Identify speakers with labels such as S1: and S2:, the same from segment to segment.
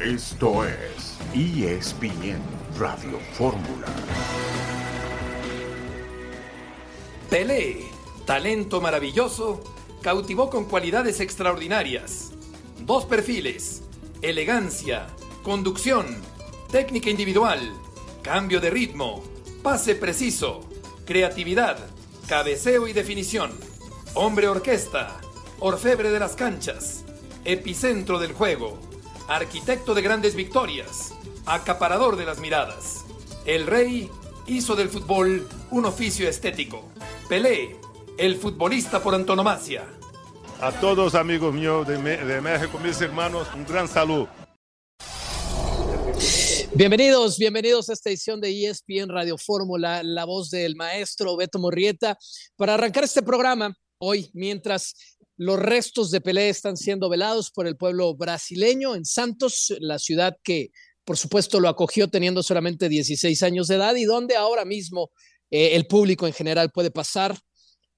S1: Esto es ESPN Radio Fórmula.
S2: Pelé, talento maravilloso, cautivó con cualidades extraordinarias. Dos perfiles, elegancia, conducción, técnica individual, cambio de ritmo, pase preciso, creatividad, cabeceo y definición. Hombre orquesta, orfebre de las canchas, epicentro del juego, arquitecto de grandes victorias, acaparador de las miradas. El rey hizo del fútbol un oficio estético. Pelé, el futbolista por antonomasia.
S3: A todos amigos míos de, de México, mis hermanos, un gran saludo.
S4: Bienvenidos, bienvenidos a esta edición de ESPN Radio Fórmula, la voz del maestro Beto Morrieta, para arrancar este programa hoy, mientras los restos de Pelé están siendo velados por el pueblo brasileño en Santos, la ciudad que por supuesto lo acogió teniendo solamente 16 años de edad y donde ahora mismo eh, el público en general puede pasar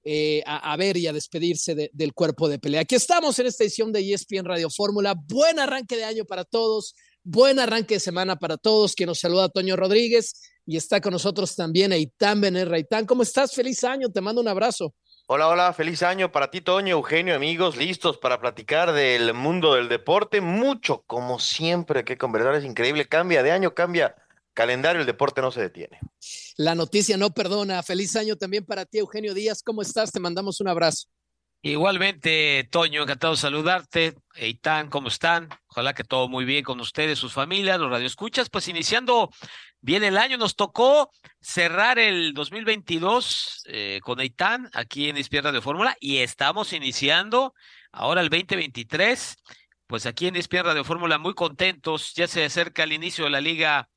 S4: eh, a, ver y a despedirse de, del cuerpo de pelea. Aquí estamos en esta edición de ESPN Radio Fórmula. Buen arranque de año para todos. Buen arranque de semana para todos. Que nos saluda Toño Rodríguez y está con nosotros también Eitan Benerra. Eitan, ¿cómo estás? Feliz año. Te mando un abrazo.
S5: Hola, hola, feliz año para ti, Toño, Eugenio, amigos, listos para platicar del mundo del deporte. Mucho, como siempre, que conversar, es increíble. Cambia de año, cambia calendario, el deporte no se detiene.
S4: La noticia no perdona. Feliz año también para ti, Eugenio Díaz. ¿Cómo estás? Te mandamos un abrazo.
S6: Igualmente, Toño, encantado de saludarte. Eitan, ¿cómo están? Ojalá que todo muy bien con ustedes, sus familias, los radioescuchas. Pues iniciando bien el año, nos tocó cerrar el 2022 eh, con Eitan aquí en Espierda de Fórmula y estamos iniciando ahora el 2023. Pues aquí en Espierda de Fórmula muy contentos. Ya se acerca el inicio de la Liga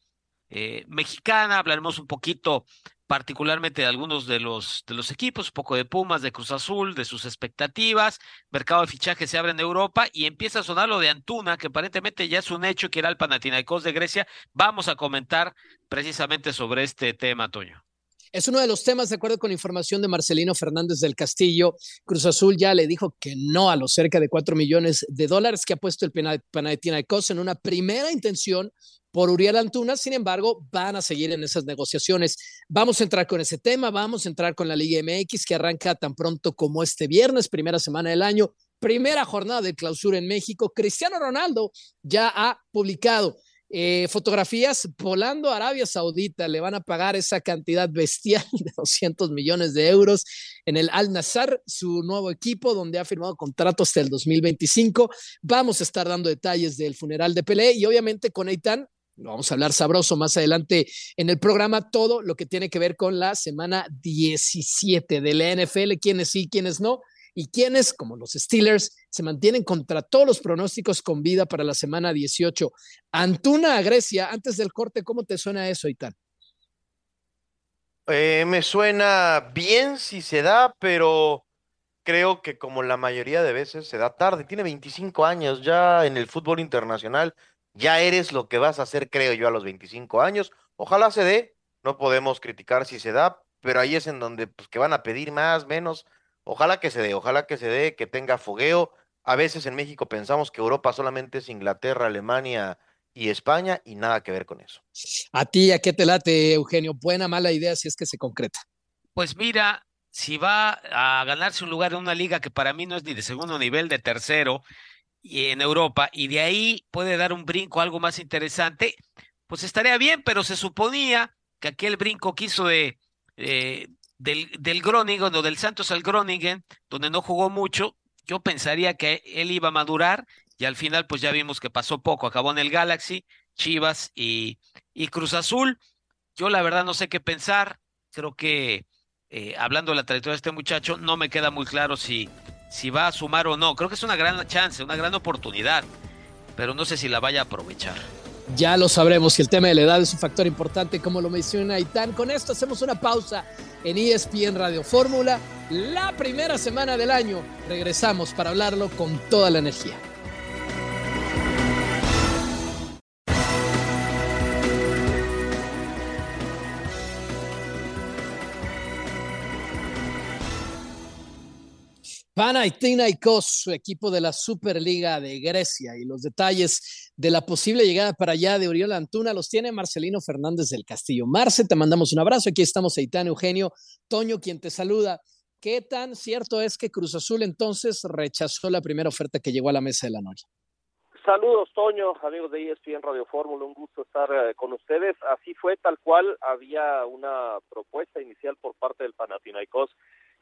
S6: eh, Mexicana. Hablaremos un poquito particularmente de algunos de los, de los equipos, un poco de Pumas, de Cruz Azul, de sus expectativas, mercado de fichaje se abre en Europa y empieza a sonar lo de Antuna, que aparentemente ya es un hecho que era el Panathinaikos de Grecia. Vamos a comentar precisamente sobre este tema, Toño.
S4: Es uno de los temas, de acuerdo con información de Marcelino Fernández del Castillo. Cruz Azul ya le dijo que no a los cerca de 4 millones de dólares que ha puesto el Panathinaikos en una primera intención por Uriel Antuna. Sin embargo, van a seguir en esas negociaciones. Vamos a entrar con ese tema, vamos a entrar con la Liga MX que arranca tan pronto como este viernes, primera semana del año, primera jornada de clausura en México. Cristiano Ronaldo ya ha publicado eh, fotografías volando a Arabia Saudita, le van a pagar esa cantidad bestial de 200 millones de euros en el Al Nassr, su nuevo equipo, donde ha firmado contrato hasta el 2025. Vamos a estar dando detalles del funeral de Pelé y obviamente con Eitan. Lo vamos a hablar sabroso más adelante en el programa, todo lo que tiene que ver con la semana 17 de la NFL, quiénes sí, quiénes no, y quienes, como los Steelers, se mantienen contra todos los pronósticos con vida para la semana 18. Antuna a Grecia, antes del corte, ¿cómo te suena eso, Itán?
S5: Eh, me suena bien si se da, pero creo que como la mayoría de veces se da tarde. Tiene 25 años ya en el fútbol internacional. Ya eres lo que vas a hacer, creo yo, a los 25 años. Ojalá se dé. No podemos criticar si se da, pero ahí es en donde pues, que van a pedir más, menos. Ojalá que se dé, ojalá que se dé, que tenga fogueo. A veces en México pensamos que Europa solamente es Inglaterra, Alemania y España y nada que ver con eso.
S4: A ti, ¿a qué te late, Eugenio? Buena, mala idea si es que se concreta.
S6: Pues mira, si va a ganarse un lugar en una liga que para mí no es ni de segundo nivel, de tercero y en Europa, y de ahí puede dar un brinco algo más interesante, pues estaría bien, pero se suponía que aquel brinco quiso de, eh, del, del Groningen o del Santos al Groningen, donde no jugó mucho, yo pensaría que él iba a madurar y al final pues ya vimos que pasó poco, acabó en el Galaxy, Chivas y, y Cruz Azul. Yo la verdad no sé qué pensar, creo que eh, hablando de la trayectoria de este muchacho, no me queda muy claro si, si va a sumar o no. Creo que es una gran chance, una gran oportunidad, pero no sé si la vaya a aprovechar.
S4: Ya lo sabremos si el tema de la edad es un factor importante, como lo menciona Itán. Con esto hacemos una pausa en ESPN Radio Fórmula. La primera semana del año regresamos para hablarlo con toda la energía. Panathinaikos, su equipo de la Superliga de Grecia y los detalles de la posible llegada para allá de Uriel Antuna los tiene Marcelino Fernández del Castillo. Marce, te mandamos un abrazo. Aquí estamos Eitan Eugenio Toño, quien te saluda. ¿Qué tan cierto es que Cruz Azul entonces rechazó la primera oferta que llegó a la mesa de la noche?
S7: Saludos, Toño, amigos de ESPN Radio Fórmula, un gusto estar eh, con ustedes. Así fue, tal cual, había una propuesta inicial por parte del Panathinaikos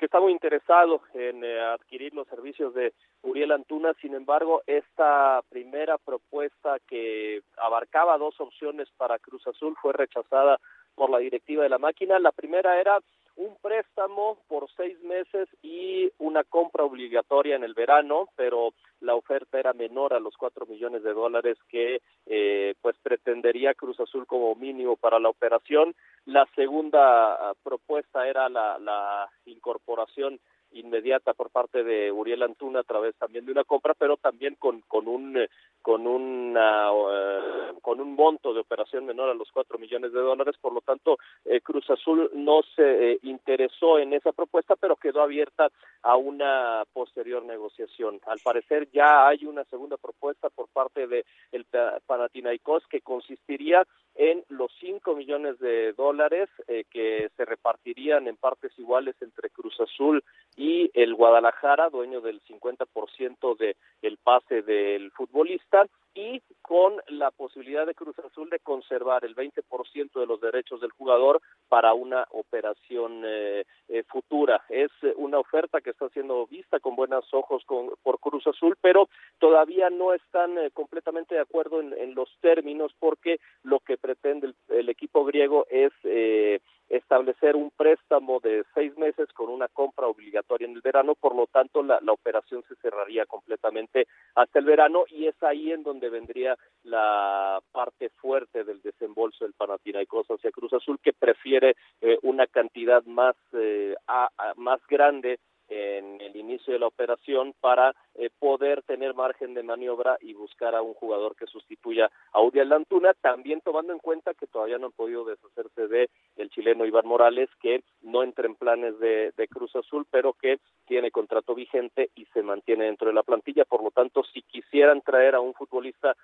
S7: que está muy interesado en eh, adquirir los servicios de Uriel Antuna. Sin embargo, esta primera propuesta que abarcaba dos opciones para Cruz Azul fue rechazada por la directiva de la máquina. La primera era un préstamo por seis meses y una compra obligatoria en el verano, pero la oferta era menor a los cuatro millones de dólares que eh, pues pretendería Cruz Azul como mínimo para la operación. La segunda ah, propuesta era la, la incorporación inmediata por parte de Uriel Antuna a través también de una compra, pero también con, con un con una eh, con un monto de operación menor a los cuatro millones de dólares, por lo tanto eh, Cruz Azul no se eh, interesó en esa propuesta, pero quedó abierta a una posterior negociación. Al parecer ya hay una segunda propuesta por parte de el Panathinaikos que consistiría en los 5 millones de dólares eh, que se repartirían en partes iguales entre Cruz Azul y el Guadalajara, dueño del 50% de el pase del futbolista y con la posibilidad de Cruz Azul de conservar el 20% de los derechos del jugador para una operación eh, eh, futura. Es una oferta que está siendo vista con buenos ojos con, por Cruz Azul, pero todavía no están completamente de acuerdo en, en, los términos porque lo que pretende el, el equipo griego es eh, establecer un préstamo de seis meses con una compra obligatoria en el verano, por lo tanto la, la, operación se cerraría completamente hasta el verano y es ahí en donde vendría la parte fuerte del desembolso del Panathinaikos hacia Cruz Azul que prefiere eh, una cantidad más eh, a, más grande en el inicio de la operación para eh, poder tener margen de maniobra y buscar a un jugador que sustituya a Uriel Antuna, también tomando en cuenta que todavía no han podido deshacerse de el chileno Iván Morales, que no entra en planes de, de Cruz Azul, pero que tiene contrato vigente y se mantiene dentro de la plantilla, por lo tanto, si quisieran traer a un futbolista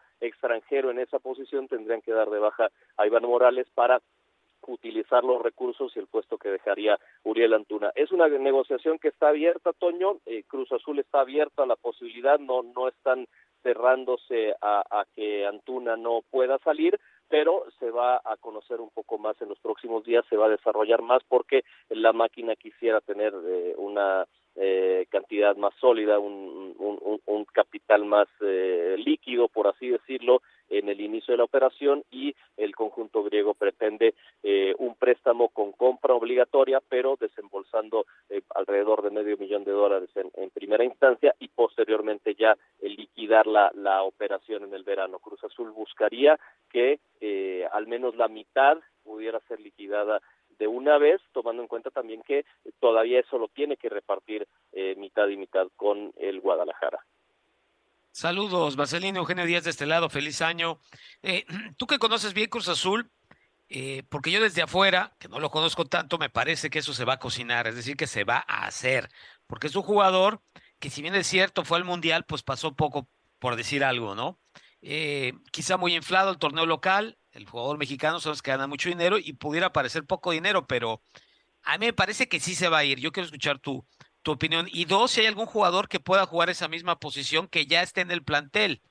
S7: extranjero en esa posición, tendrían que dar de baja a Iván Morales para utilizar los recursos y el puesto que dejaría Uriel Antuna. Es una negociación que está abierta, Toño. Eh, Cruz Azul está abierta a la posibilidad, no, no están cerrándose a, a, que Antuna no pueda salir, pero se va a conocer un poco más en los próximos días, se va a desarrollar más porque la máquina quisiera tener eh, una eh, cantidad más sólida, un, un, capital más eh, líquido, por así decirlo, en el inicio de la operación y el conjunto griego pretende eh, un préstamo con compra obligatoria, pero desembolsando eh, alrededor de medio millón de dólares en, en primera instancia y posteriormente ya liquidar la, la operación en el verano. Cruz Azul buscaría que eh, al menos la mitad pudiera ser liquidada de una vez, tomando en cuenta también que todavía eso lo tiene que repartir eh, mitad y mitad con el Guadalajara.
S6: Saludos, Marcelino Eugenio Díaz de este lado, feliz año. Eh, tú que conoces bien Cruz Azul, eh, porque yo desde afuera, que no lo conozco tanto, me parece que eso se va a cocinar, es decir, que se va a hacer, porque es un jugador que si bien es cierto, fue al Mundial, pues pasó poco, por decir algo, ¿no? Eh, quizá muy inflado el torneo local, el jugador mexicano son los que gana mucho dinero y pudiera parecer poco dinero, pero a mí me parece que sí se va a ir. Yo quiero escuchar tu, tu opinión. Y dos, si hay algún jugador que pueda jugar esa misma posición que ya esté en el plantel,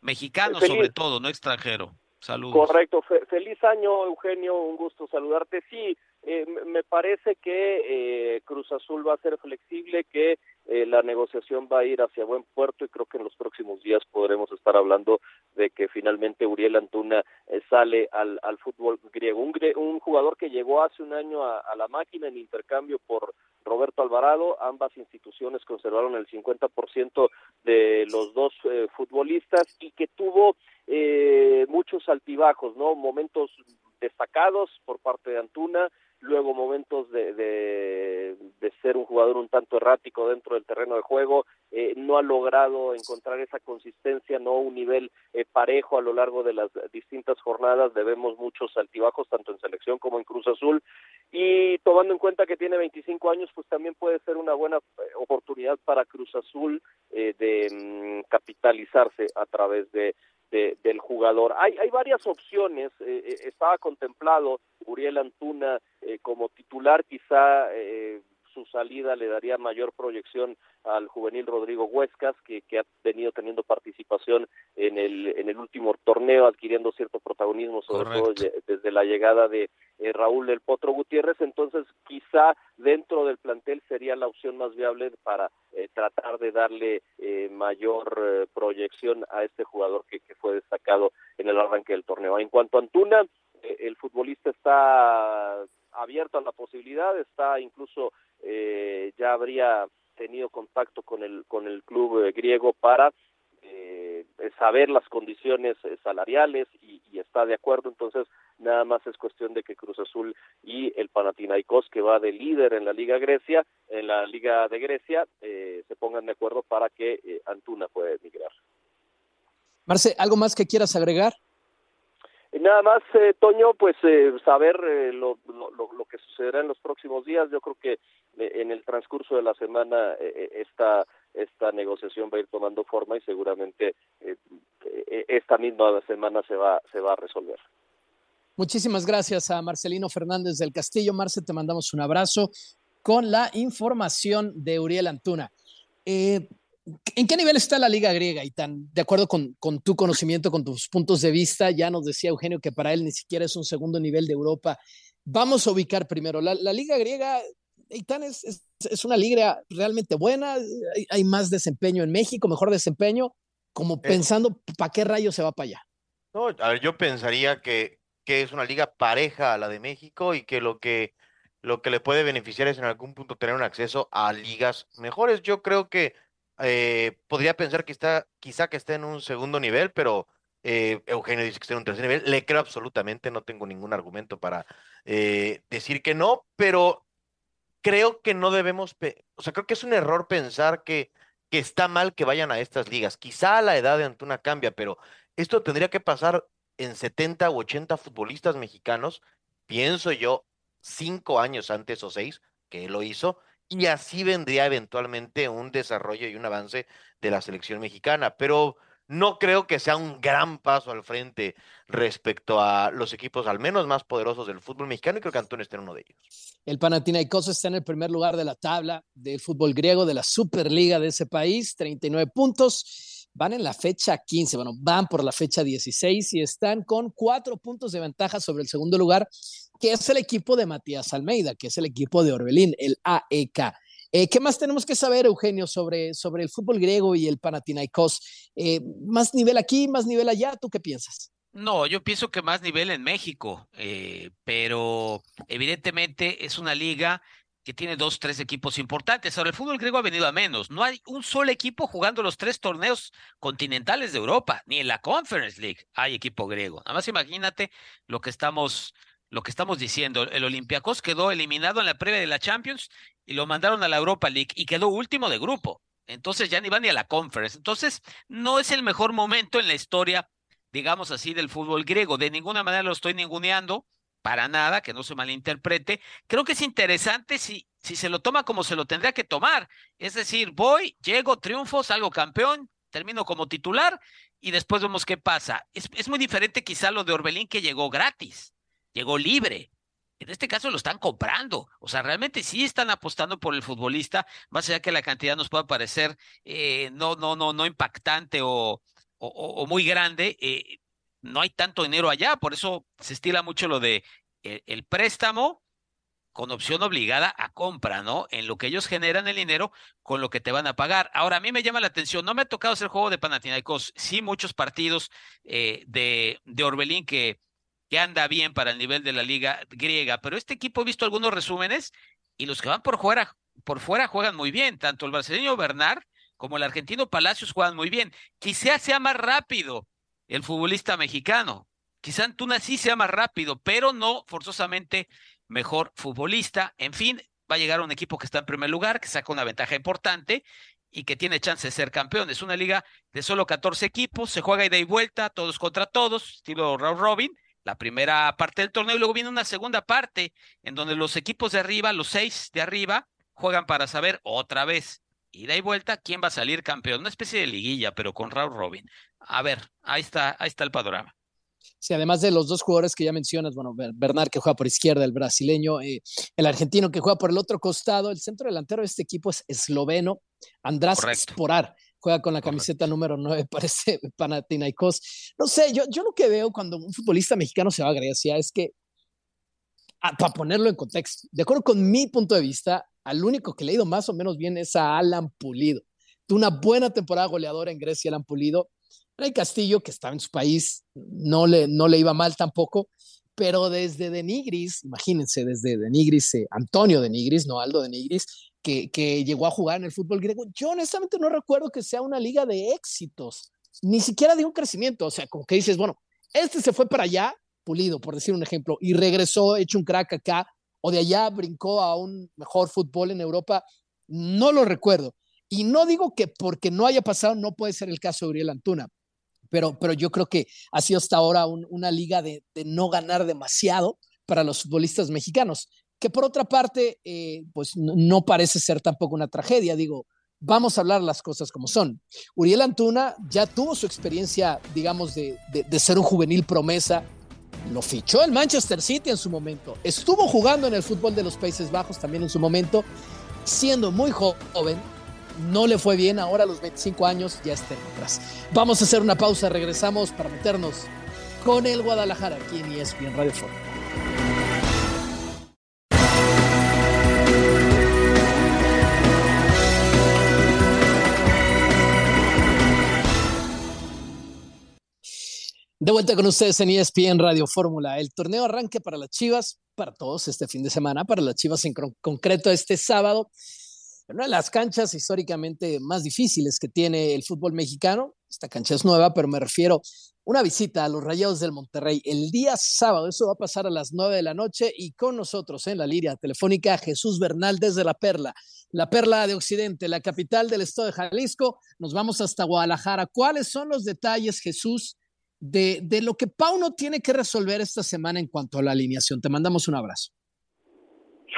S6: mexicano Feliz. sobre todo, no extranjero. Saludos.
S7: Correcto. Fe feliz año, Eugenio. Un gusto saludarte. Sí, eh, me parece que eh, Cruz Azul va a ser flexible, que eh, la negociación va a ir hacia buen puerto y creo que en los próximos días podremos estar hablando de que finalmente Uriel Antuna eh, sale al, al fútbol griego. Un, un, jugador que llegó hace un año a, a, la máquina en intercambio por Roberto Alvarado, ambas instituciones conservaron el 50% de los dos eh, futbolistas y que tuvo muchos altibajos, ¿no? Momentos destacados por parte de Antuna, luego momentos de, de, de, ser un jugador un tanto errático dentro del terreno de juego, eh, no ha logrado encontrar esa consistencia, no un nivel eh, parejo a lo largo de las distintas jornadas, debemos muchos altibajos tanto en selección como en Cruz Azul. Y tomando en cuenta que tiene 25 años, pues también puede ser una buena eh, oportunidad para Cruz Azul eh, de mm, capitalizarse a través de del jugador. Hay, hay varias opciones, eh, eh, estaba contemplado Uriel Antuna eh, como titular, quizá su salida le daría mayor proyección al juvenil Rodrigo Huescas, que, que, ha venido teniendo participación en el, en el último torneo, adquiriendo cierto protagonismo, sobre todo desde la llegada de eh, Raúl del Potro Gutiérrez, entonces quizá dentro del plantel sería la opción más viable para eh, tratar de darle eh, mayor proyección a este jugador que, que, fue destacado en el arranque del torneo. En cuanto a Antuna, el futbolista está abierto a la posibilidad, está incluso ya habría tenido contacto con el con el club griego para eh, saber las condiciones salariales y, está de acuerdo, entonces nada más es cuestión de que Cruz Azul y el Panathinaikos, que va de líder en la Liga Grecia, en la Liga de Grecia, eh, se pongan de acuerdo para que eh, Antuna pueda emigrar.
S4: Marce, ¿algo más que quieras agregar?
S7: Nada más, eh, Toño, pues eh, saber eh, lo, lo, lo, que sucederá en los próximos días. Yo creo que eh, en el transcurso de la semana esta, esta negociación va a ir tomando forma y seguramente esta misma semana se va, se va a resolver.
S4: Muchísimas gracias a Marcelino Fernández del Castillo. Marce, te mandamos un abrazo con la información de Uriel Antuna. Eh, ¿En qué nivel está la liga griega, y tan de acuerdo con, con, tu conocimiento, con tus puntos de vista? Ya nos decía Eugenio que para él ni siquiera es un segundo nivel de Europa. Vamos a ubicar primero. La, la liga griega, Eitan, es, es, es, una liga realmente buena. Hay, hay, más desempeño en México, mejor desempeño, como eh. pensando, ¿para qué rayo se va para allá?
S5: No, a ver, yo pensaría que, que es una liga pareja a la de México y que lo que lo que le puede beneficiar es en algún punto tener un acceso a ligas mejores. Yo creo que eh, podría pensar que está, quizá que esté en un segundo nivel, pero eh, Eugenio dice que está en un tercer nivel. Le creo absolutamente, no tengo ningún argumento para eh, decir que no, pero creo que no debemos, o sea, creo que es un error pensar que, que está mal que vayan a estas ligas. Quizá la edad de Antuna cambia, pero esto tendría que pasar en 70 u 80 futbolistas mexicanos, pienso yo, cinco años antes o seis, que él lo hizo, y así vendría eventualmente un desarrollo y un avance de la selección mexicana, pero no creo que sea un gran paso al frente respecto a los equipos al menos más poderosos del fútbol mexicano y creo que Antonio está en uno de ellos.
S4: El Panathinaikos está en el primer lugar de la tabla del fútbol griego de la Superliga de ese país, 39 puntos. Van en la fecha 15, bueno, van por la fecha 16 y están con cuatro puntos de ventaja sobre el segundo lugar, que es el equipo de Matías Almeida, que es el equipo de Orbelín, el AEK. Eh, ¿Qué más tenemos que saber, Eugenio, sobre, sobre el fútbol griego y el Panathinaikos? Eh, ¿Más nivel aquí, más nivel allá? ¿Tú qué piensas?
S6: No, yo pienso que más nivel en México, eh, pero evidentemente es una liga que tiene dos, tres equipos importantes. Ahora, el fútbol griego ha venido a menos. No hay un solo equipo jugando los tres torneos continentales de Europa, ni en la Conference League hay equipo griego. Nada más imagínate lo que estamos lo que estamos diciendo. El Olympiacos quedó eliminado en la previa de la Champions y lo mandaron a la Europa League y quedó último de grupo. Entonces ya ni va ni a la Conference. Entonces no es el mejor momento en la historia, digamos así, del fútbol griego. De ninguna manera lo estoy ninguneando, para nada, que no se malinterprete. Creo que es interesante si, si se lo toma como se lo tendría que tomar. Es decir, voy, llego, triunfo, salgo campeón, termino como titular y después vemos qué pasa. Es, es muy diferente quizá lo de Orbelín que llegó gratis llegó libre. En este caso lo están comprando. O sea, realmente sí están apostando por el futbolista, más allá que la cantidad nos pueda parecer eh, no, no, no, no impactante o, o, o muy grande. Eh, no hay tanto dinero allá, por eso se estila mucho lo de el, eh, el préstamo con opción obligada a compra, ¿no? En lo que ellos generan el dinero con lo que te van a pagar. Ahora, a mí me llama la atención, no me ha tocado hacer juego de Panathinaikos, sí muchos partidos eh, de, de Orbelín que, que anda bien para el nivel de la liga griega, pero este equipo he visto algunos resúmenes y los que van por fuera, por fuera juegan muy bien, tanto el brasileño Bernard como el argentino Palacios juegan muy bien. Quizá sea más rápido el futbolista mexicano, quizá Antuna sí sea más rápido, pero no forzosamente mejor futbolista. En fin, va a llegar un equipo que está en primer lugar, que saca una ventaja importante y que tiene chance de ser campeón. Es una liga de solo 14 equipos, se juega ida y vuelta, todos contra todos, estilo round robin, la primera parte del torneo y luego viene una segunda parte en donde los equipos de arriba, los seis de arriba, juegan para saber otra vez, ida y vuelta, quién va a salir campeón. Una especie de liguilla, pero con round robin. A ver, ahí está, ahí está el panorama.
S4: Sí, además de los dos jugadores que ya mencionas, bueno, Bernard que juega por izquierda, el brasileño, eh, el argentino que juega por el otro costado, el centro delantero de este equipo es esloveno, András Sporar, juega con la camiseta número 9, parece Panathinaikos. No sé, yo, yo lo que veo cuando un futbolista mexicano se va a Grecia es que, ah, para ponerlo en contexto, de acuerdo con mi punto de vista, al único que le ha ido más o menos bien es a Alan Pulido. Tuvo una buena temporada goleadora en Grecia, Alan Pulido Rey Castillo, que estaba en su país, no le, no le iba mal tampoco, pero desde Denigris, imagínense, desde Denigris, eh, Antonio Denigris, no Aldo Denigris, que, que llegó a jugar en el fútbol griego, yo honestamente no recuerdo que sea una liga de éxitos, ni siquiera de un crecimiento, o sea, como que dices, bueno, este se fue para allá, pulido, por decir un ejemplo, y regresó hecho un crack acá, o de allá brincó a un mejor fútbol en Europa, no lo recuerdo. Y no digo que porque no haya pasado no puede ser el caso de Uriel Antuna, pero, pero yo creo que ha sido hasta ahora una liga de, no ganar demasiado para los futbolistas mexicanos, que por otra parte, eh, pues no, parece ser tampoco una tragedia, digo, vamos a hablar las cosas como son. Uriel Antuna ya tuvo su experiencia, digamos, de, de, ser un juvenil promesa, lo fichó el Manchester City en su momento, estuvo jugando en el fútbol de los Países Bajos también en su momento, siendo muy joven, no le fue bien, ahora los 25 años ya está atrás. Vamos a hacer una pausa, regresamos para meternos con el Guadalajara aquí en ESPN Radio Fórmula. De vuelta con ustedes en ESPN Radio Fórmula. El torneo arranque para las Chivas, para todos este fin de semana, para las Chivas en concreto este sábado una de las canchas históricamente más difíciles que tiene el fútbol mexicano. Esta cancha es nueva, pero me refiero una visita a los Rayados del Monterrey el día sábado. Eso va a pasar a las nueve de la noche y con nosotros en la línea telefónica Jesús Bernal desde La Perla, la Perla de Occidente, la capital del estado de Jalisco. Nos vamos hasta Guadalajara. ¿Cuáles son los detalles, Jesús, de, de lo que Pauno tiene que resolver esta semana en cuanto a la alineación? Te mandamos un abrazo.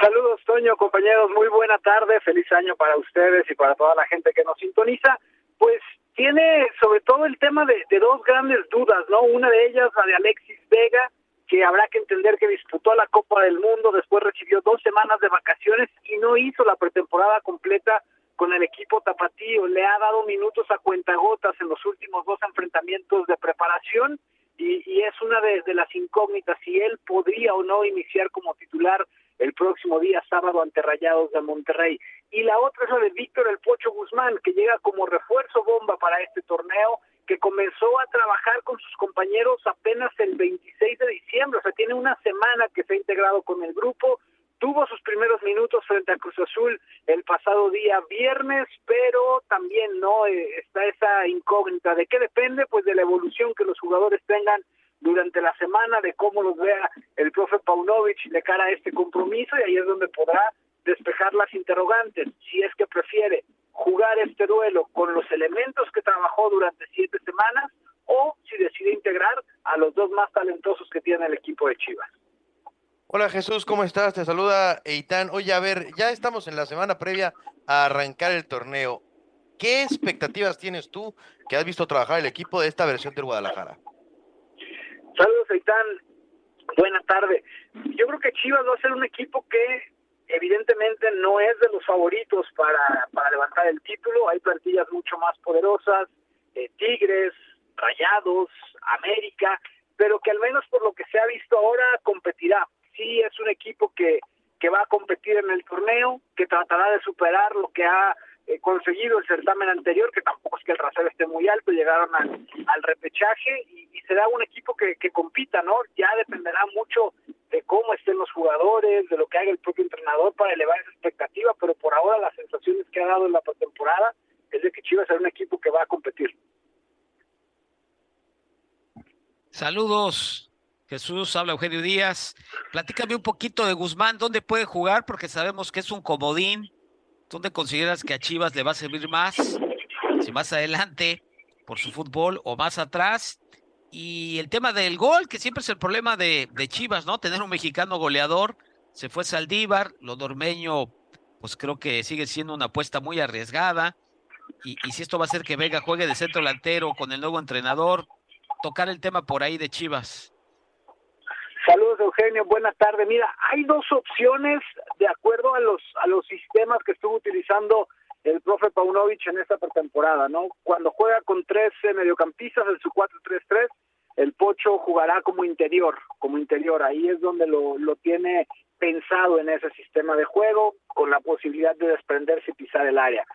S8: Saludos, Toño, compañeros, muy buena tarde, feliz año para ustedes y para toda la gente que nos sintoniza. Pues tiene sobre todo el tema de, dos grandes dudas, ¿no? Una de ellas, la de Alexis Vega, que habrá que entender que disputó la Copa del Mundo, después recibió dos semanas de vacaciones y no hizo la pretemporada completa con el equipo tapatío. Le ha dado minutos a cuentagotas en los últimos dos enfrentamientos de preparación y, es una de las incógnitas si él podría o no iniciar como titular el próximo día sábado ante Rayados de Monterrey. Y la otra es la de Víctor El Pocho Guzmán, que llega como refuerzo bomba para este torneo, que comenzó a trabajar con sus compañeros apenas el 26 de diciembre, o sea, tiene una semana que se ha integrado con el grupo, tuvo sus primeros minutos frente a Cruz Azul el pasado día viernes, pero también no eh, está esa incógnita de qué depende, pues de la evolución que los jugadores tengan durante la semana de cómo los vea el profe Paunovic de cara a este compromiso y ahí es donde podrá despejar las interrogantes, si es que prefiere jugar este duelo con los elementos que trabajó durante siete semanas o si decide integrar a los dos más talentosos que tiene el equipo de Chivas.
S5: Hola Jesús, ¿cómo estás? Te saluda Eitan. Oye, a ver, ya estamos en la semana previa a arrancar el torneo. ¿Qué expectativas tienes tú que has visto trabajar el equipo de esta versión del Guadalajara?
S8: Saludos, Aitán. Buenas tardes. Yo creo que Chivas va a ser un equipo que evidentemente no es de los favoritos para, para levantar el título. Hay plantillas mucho más poderosas, eh, Tigres, Rayados, América, pero que al menos por lo que se ha visto ahora competirá. Sí, es un equipo que, que va a competir en el torneo, que tratará de superar lo que ha eh, conseguido el certamen anterior, que tampoco es que el rasero esté muy alto, llegaron al, repechaje y, será un equipo que, que compita, ¿no? Ya dependerá mucho de cómo estén los jugadores, de lo que haga el propio entrenador para elevar esa expectativa, pero por ahora las sensaciones que ha dado en la pretemporada es de que Chivas será un equipo que va a competir.
S6: Saludos, Jesús, habla Eugenio Díaz. Platícame un poquito de Guzmán, ¿dónde puede jugar? Porque sabemos que es un comodín. ¿Dónde consideras que a Chivas le va a servir más? Si más adelante, por su fútbol, o más atrás. Y el tema del gol, que siempre es el problema de, de Chivas, ¿no? Tener un mexicano goleador. Se fue Saldívar, lo dormeño, pues creo que sigue siendo una apuesta muy arriesgada. Y, y si esto va a hacer que Vega juegue de centro delantero con el nuevo entrenador, tocar el tema por ahí de Chivas.
S8: Saludos Eugenio, buenas tardes. Mira, hay dos opciones de acuerdo a los a los sistemas que estuvo utilizando el profe Paunovic en esta pretemporada, ¿no? Cuando juega con tres eh, mediocampistas en su 4-3-3, el Pocho jugará como interior, como interior. Ahí es donde lo, lo tiene pensado en ese sistema de juego, con la posibilidad de desprenderse y pisar el área.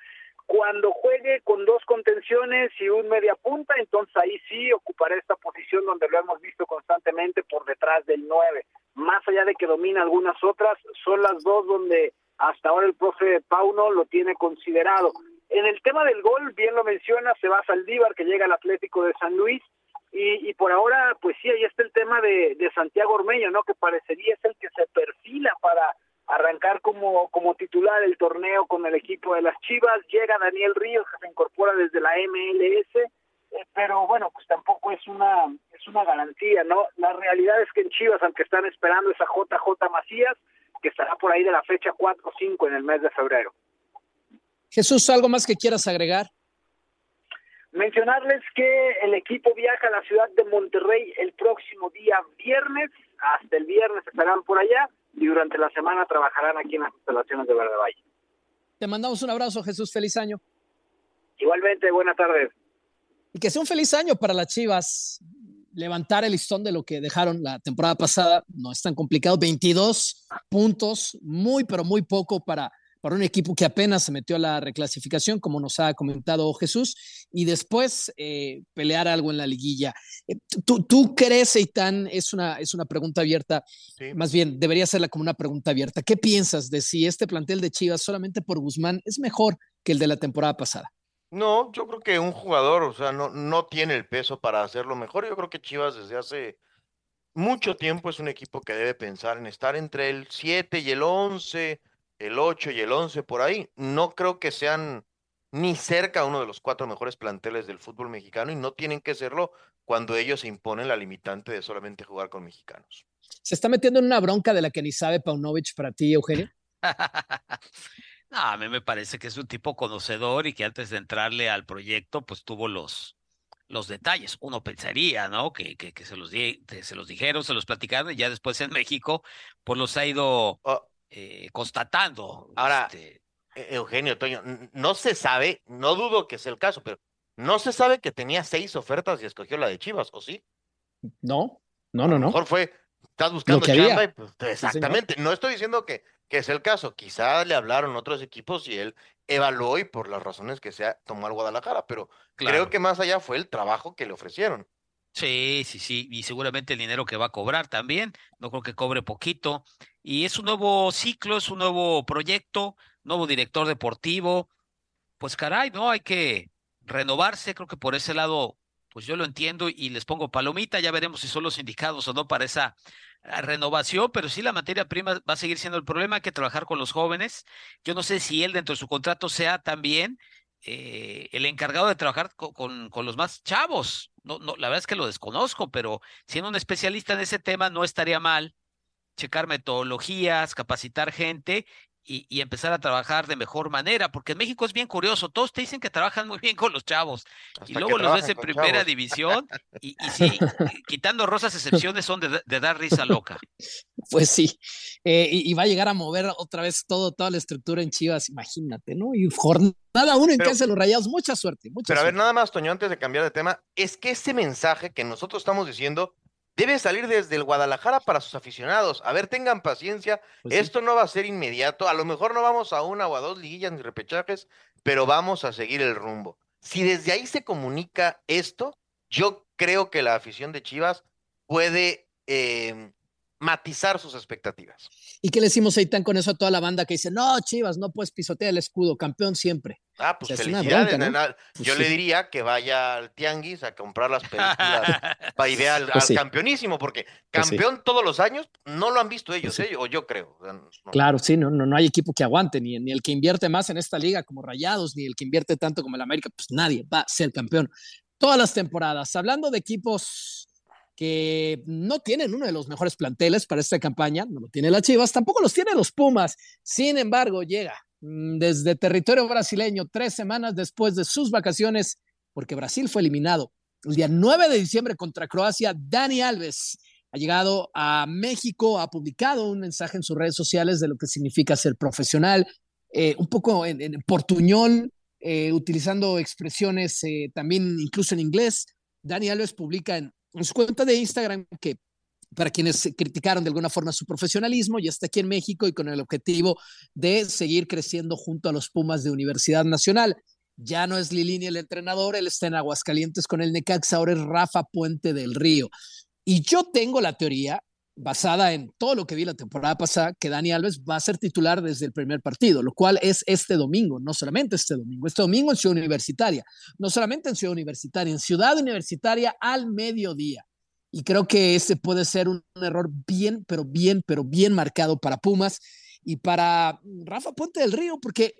S8: Cuando juegue con dos contenciones y un media punta, entonces ahí sí ocupará esta posición donde lo hemos visto constantemente por detrás del 9. Más allá de que domina algunas otras, son las dos donde hasta ahora el profe Pauno lo tiene considerado. En el tema del gol, bien lo menciona, se va Saldívar, que llega al Atlético de San Luis, y, y por ahora, pues sí, ahí está el tema de, de Santiago Ormeño, ¿no? Que parecería es el que se perfila para arrancar como, como titular el torneo con el equipo de las Chivas. Llega Daniel Ríos, que se incorpora desde la MLS, eh, pero bueno, pues tampoco es una, es una garantía, ¿no? La realidad es que en Chivas, aunque están esperando esa JJ Macías, que estará por ahí de la fecha 4 o 5 en el mes de febrero.
S4: Jesús, ¿algo más que quieras agregar?
S8: Mencionarles que el equipo viaja a la ciudad de Monterrey el próximo día viernes, hasta el viernes estarán por allá y durante la semana trabajarán aquí en las instalaciones de Verde Valle.
S4: Te mandamos un abrazo, Jesús, feliz año.
S8: Igualmente, buenas tardes.
S4: Y que sea un feliz año para las Chivas. Levantar el listón de lo que dejaron la temporada pasada no es tan complicado. 22 puntos, muy, pero muy poco para, para un equipo que apenas se metió a la reclasificación, como nos ha comentado Jesús, y después eh, pelear algo en la liguilla. Eh, ¿Tú, tú crees, Eitan, es una, es una pregunta abierta,
S5: Sí.
S4: más bien debería serla como una pregunta abierta. ¿Qué piensas de si este plantel de Chivas solamente por Guzmán es mejor que el de la temporada pasada?
S5: No, yo creo que un jugador, o sea, no, no tiene el peso para hacerlo mejor. Yo creo que Chivas desde hace mucho tiempo es un equipo que debe pensar en estar entre el 7 y el 11, el 8 y el 11 por ahí. No creo que sean ni cerca uno de los cuatro mejores planteles del fútbol mexicano y no tienen que serlo cuando ellos se imponen la limitante de solamente jugar con mexicanos.
S4: ¿Se está metiendo en una bronca de la que ni sabe Paunovic para ti, Eugenio?
S6: No, a mí me parece que es un tipo conocedor y que antes de entrarle al proyecto, pues tuvo los, los detalles. Uno pensaría, ¿no? Que, que, que se, los di- que se los dijeron, se los platicaron y ya después en México, pues los ha ido
S5: Oh,
S6: eh, constatando.
S5: Ahora,
S6: este,
S5: E- Eugenio, Toño, no se sabe, no dudo que sea el caso, pero no se sabe que tenía seis ofertas y escogió la de Chivas, ¿o sí?
S4: No, no, no,
S5: lo
S4: no.
S5: mejor fue, estás buscando chamba y pues, exactamente. No estoy diciendo que, que es el caso. Quizá le hablaron otros equipos y él evaluó y por las razones que sea tomó al Guadalajara, pero
S6: claro.
S5: creo que más allá fue el trabajo que le ofrecieron.
S6: Sí, sí, sí, y seguramente el dinero que va a cobrar también, no creo que cobre poquito. Y es un nuevo ciclo, es un nuevo proyecto, nuevo director deportivo. Pues caray, ¿no? Hay que renovarse, creo que por ese lado, pues yo lo entiendo y les pongo palomita, ya veremos si son los indicados o no para esa eh, renovación, pero sí la materia prima va a seguir siendo el problema, hay que trabajar con los jóvenes. Yo no sé si él dentro de su contrato sea también eh, el encargado de trabajar co- con, con los más chavos. No, no, la verdad es que lo desconozco, pero siendo un especialista en ese tema no estaría mal checar metodologías, capacitar gente y, y empezar a trabajar de mejor manera, porque en México es bien curioso, todos te dicen que trabajan muy bien con los chavos y
S5: Hasta
S6: luego los ves en primera
S5: chavos.
S6: división y, y sí, quitando rosas excepciones son de, de dar risa loca.
S4: Pues sí, Eh, y, y va a llegar a mover otra vez todo, toda la estructura en Chivas, imagínate, ¿no? Y jornada uno en
S5: Pero-
S4: casa de los rayados, mucha suerte, mucha
S5: Pero a ver, nada más, Toño, antes de cambiar de tema, es que ese mensaje que nosotros estamos diciendo debe salir desde el Guadalajara para sus aficionados. A ver, tengan paciencia,
S4: Pues sí.
S5: esto no va a ser inmediato, a lo mejor no vamos a una o a dos liguillas ni repechajes, pero vamos a seguir el rumbo. Si desde ahí se comunica esto, yo creo que la afición de Chivas puede eh, matizar sus expectativas.
S4: ¿Y qué le decimos ahí tan con eso a toda la banda que dice, no, Chivas, no puedes pisotear el escudo, campeón siempre?
S5: Ah, pues
S4: O sea,
S5: felicidades.
S4: bronca. Pues
S5: Yo
S4: sí.
S5: le diría que vaya al tianguis a comprar las películas para ir al,
S4: Pues
S5: al
S4: sí.
S5: campeonísimo, porque
S4: Pues sí.
S5: campeón todos los años no lo han visto ellos,
S4: Pues sí.
S5: ¿eh? o yo creo. o sea, no.
S4: Claro, sí, no, no, no hay equipo que aguante, ni, ni el que invierte más en esta liga como Rayados, ni el que invierte tanto como el América, pues nadie va a ser campeón. Todas las temporadas. Hablando de equipos que no tienen uno de los mejores planteles para esta campaña, no lo tiene la Chivas, tampoco los tiene los Pumas. Sin embargo, llega desde territorio brasileño tres semanas después de sus vacaciones, porque Brasil fue eliminado el día 9 de diciembre contra Croacia. Dani Alves ha llegado a México, ha publicado un mensaje en sus redes sociales de lo que significa ser profesional, eh, un poco en, en portuñol, eh, utilizando expresiones eh, también incluso en inglés. Dani Alves publica en su cuenta de Instagram que para quienes criticaron de alguna forma su profesionalismo, ya está aquí en México y con el objetivo de seguir creciendo junto a los Pumas de Universidad Nacional. Ya no es Lilini el entrenador, él está en Aguascalientes con el Necaxa, ahora es Rafa Puente del Río. Y yo tengo la teoría, basada en todo lo que vi la temporada pasada, que Dani Alves va a ser titular desde el primer partido, lo cual es este domingo, no solamente este domingo, este domingo en Ciudad Universitaria, no solamente en Ciudad Universitaria, en Ciudad Universitaria al mediodía. Y creo que ese puede ser un, un error bien, pero bien, pero bien marcado para Pumas y para Rafa Puente del Río, porque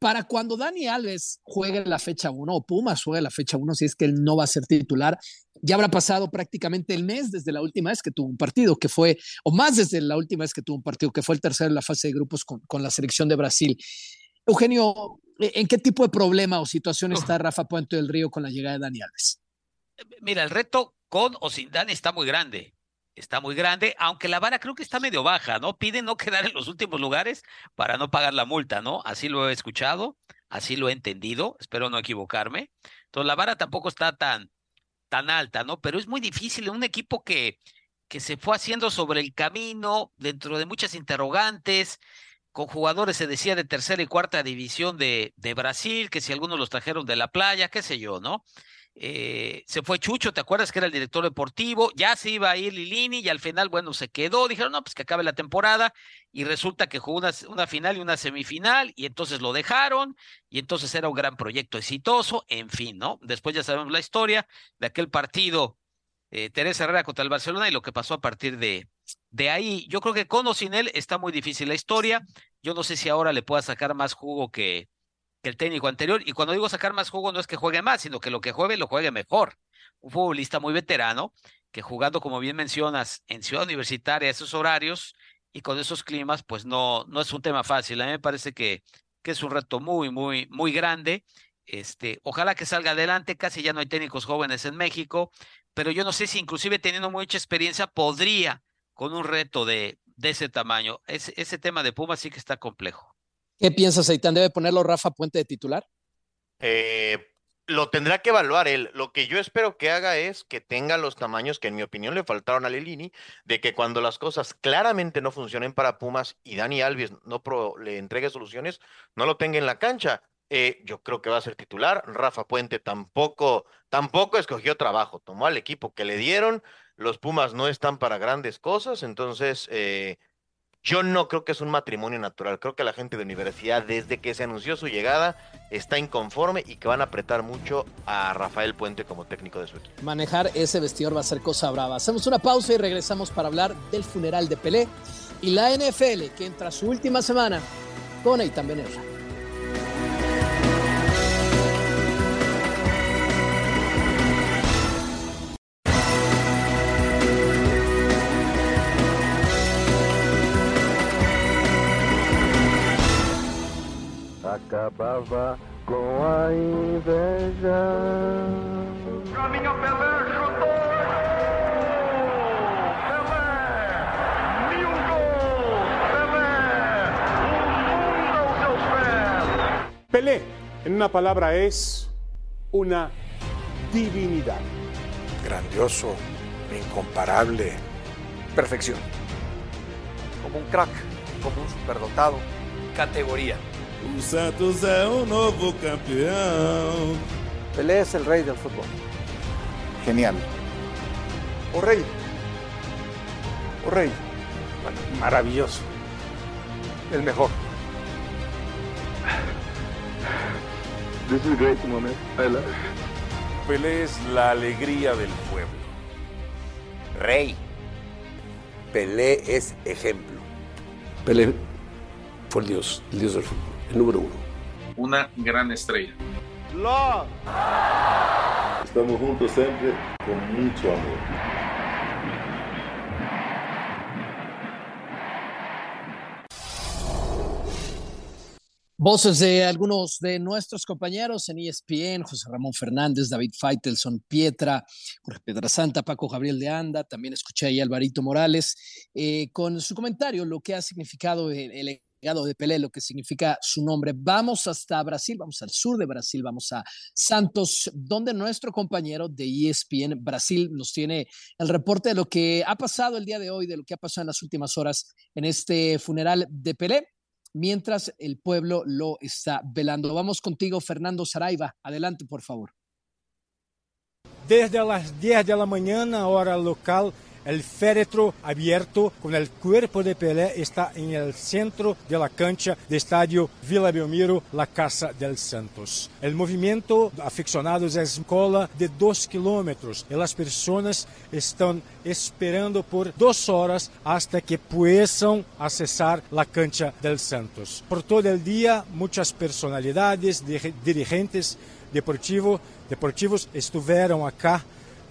S4: para cuando Dani Alves juegue la fecha 1 o Pumas juegue la fecha 1, si es que él no va a ser titular, ya habrá pasado prácticamente el mes desde la última vez que tuvo un partido, que fue, o más desde la última vez que tuvo un partido, que fue el tercero en la fase de grupos con, con la selección de Brasil. Eugenio, ¿en qué tipo de problema o situación está Rafa Puente del Río con la llegada de Dani Alves?
S6: Mira, el reto con o sin Dani está muy grande. Está muy grande, aunque la vara creo que está medio baja, ¿no? Piden no quedar en los últimos lugares para no pagar la multa, ¿no? Así lo he escuchado, así lo he entendido, espero no equivocarme. Entonces la vara tampoco está tan, tan alta, ¿no? Pero es muy difícil en un equipo que, que se fue haciendo sobre el camino, dentro de muchas interrogantes, con jugadores, se decía, de tercera y cuarta división de, de Brasil, que si algunos los trajeron de la playa, qué sé yo, ¿no? Eh, se fue Chucho, ¿te acuerdas que era el director deportivo? Ya se iba a ir Lilini y al final, bueno, se quedó. Dijeron, no, pues que acabe la temporada. Y resulta que jugó una, final y una semifinal y entonces lo dejaron y entonces era un gran proyecto exitoso. En fin, ¿no? Después ya sabemos la historia de aquel partido, eh, Teresa Herrera contra el Barcelona y lo que pasó a partir de, de ahí. Yo creo que con o sin él está muy difícil la historia. Yo no sé si ahora le pueda sacar más jugo que, que el técnico anterior. Y cuando digo sacar más jugo, no es que juegue más, sino que lo que juegue, lo juegue mejor. Un futbolista muy veterano, que jugando, como bien mencionas, en Ciudad Universitaria, esos horarios y con esos climas, pues no, no es un tema fácil. A mí me parece que, que es un reto muy, muy, muy grande. Este, ojalá que salga adelante, casi ya no hay técnicos jóvenes en México, pero yo no sé si inclusive teniendo mucha experiencia podría con un reto de, de ese tamaño. Ese, tema de Pumas sí que está complejo.
S4: ¿Qué piensas, Aitán? ¿Debe ponerlo Rafa Puente de titular?
S5: Eh, lo tendrá que evaluar él. Lo que yo espero que haga es que tenga los tamaños que en mi opinión le faltaron a Lelini, de que cuando las cosas claramente no funcionen para Pumas y Dani Alves no le entregue soluciones, no lo tenga en la cancha. Eh, yo creo que va a ser titular. Rafa Puente tampoco, tampoco escogió trabajo, tomó al equipo que le dieron. Los Pumas no están para grandes cosas, entonces eh, yo no creo que es un matrimonio natural. Creo que la gente de universidad, desde que se anunció su llegada, está inconforme y que van a apretar mucho a Rafael Puente como técnico de su equipo.
S4: Manejar ese vestidor va a ser cosa brava. Hacemos una pausa y regresamos para hablar del funeral de Pelé y la NFL que entra su última semana con Aitán Benerra.
S9: Acabava com a inveja.
S1: Caminha Pelé, chutou! Pelé! Mil gols! Pelé! O mundo aos seus pés!
S10: Pelé, en una palabra, es una divinidad.
S11: grandioso, incomparable.
S12: Perfección. Como un crack, como un superdotado.
S2: Categoría.
S13: O Santos é o novo campeão.
S12: Pelé es el rey del fútbol.
S11: Genial.
S12: O rey. O rey.
S11: maravilloso, el mejor.
S9: This is a great moment. I love it.
S14: Pelé es la alegría del pueblo.
S15: Rey. Pelé es ejemplo.
S16: Pelé fue el dios, el dios del fútbol, el número uno.
S17: Una gran estrella.
S13: Estamos juntos siempre con mucho amor.
S4: Voces de algunos de nuestros compañeros en ESPN, José Ramón Fernández, David Feitelson, Pietra, Jorge Piedrasanta, Paco Gabriel de Anda, también escuché ahí a Alvarito Morales, eh, con su comentario, lo que ha significado el, el de Pelé, lo que significa su nombre. Vamos hasta Brasil, vamos al sur de Brasil, vamos a Santos, donde nuestro compañero de ESPN Brasil nos tiene el reporte de lo que ha pasado el día de hoy, de lo que ha pasado en las últimas horas en este funeral de Pelé mientras el pueblo lo está velando. Vamos contigo, Fernando Saraiva. Adelante, por favor.
S18: Desde las 10 de la mañana, hora local, el féretro abierto con el cuerpo de Pelé está en el centro de la cancha de estadio Vila Belmiro, la Casa del Santos. El movimiento aficionados es cola de dos kilómetros y las personas están esperando por dos horas hasta que puedan accesar la cancha del Santos. Por todo el día, muchas personalidades, dirigentes deportivo, deportivos estuvieron acá.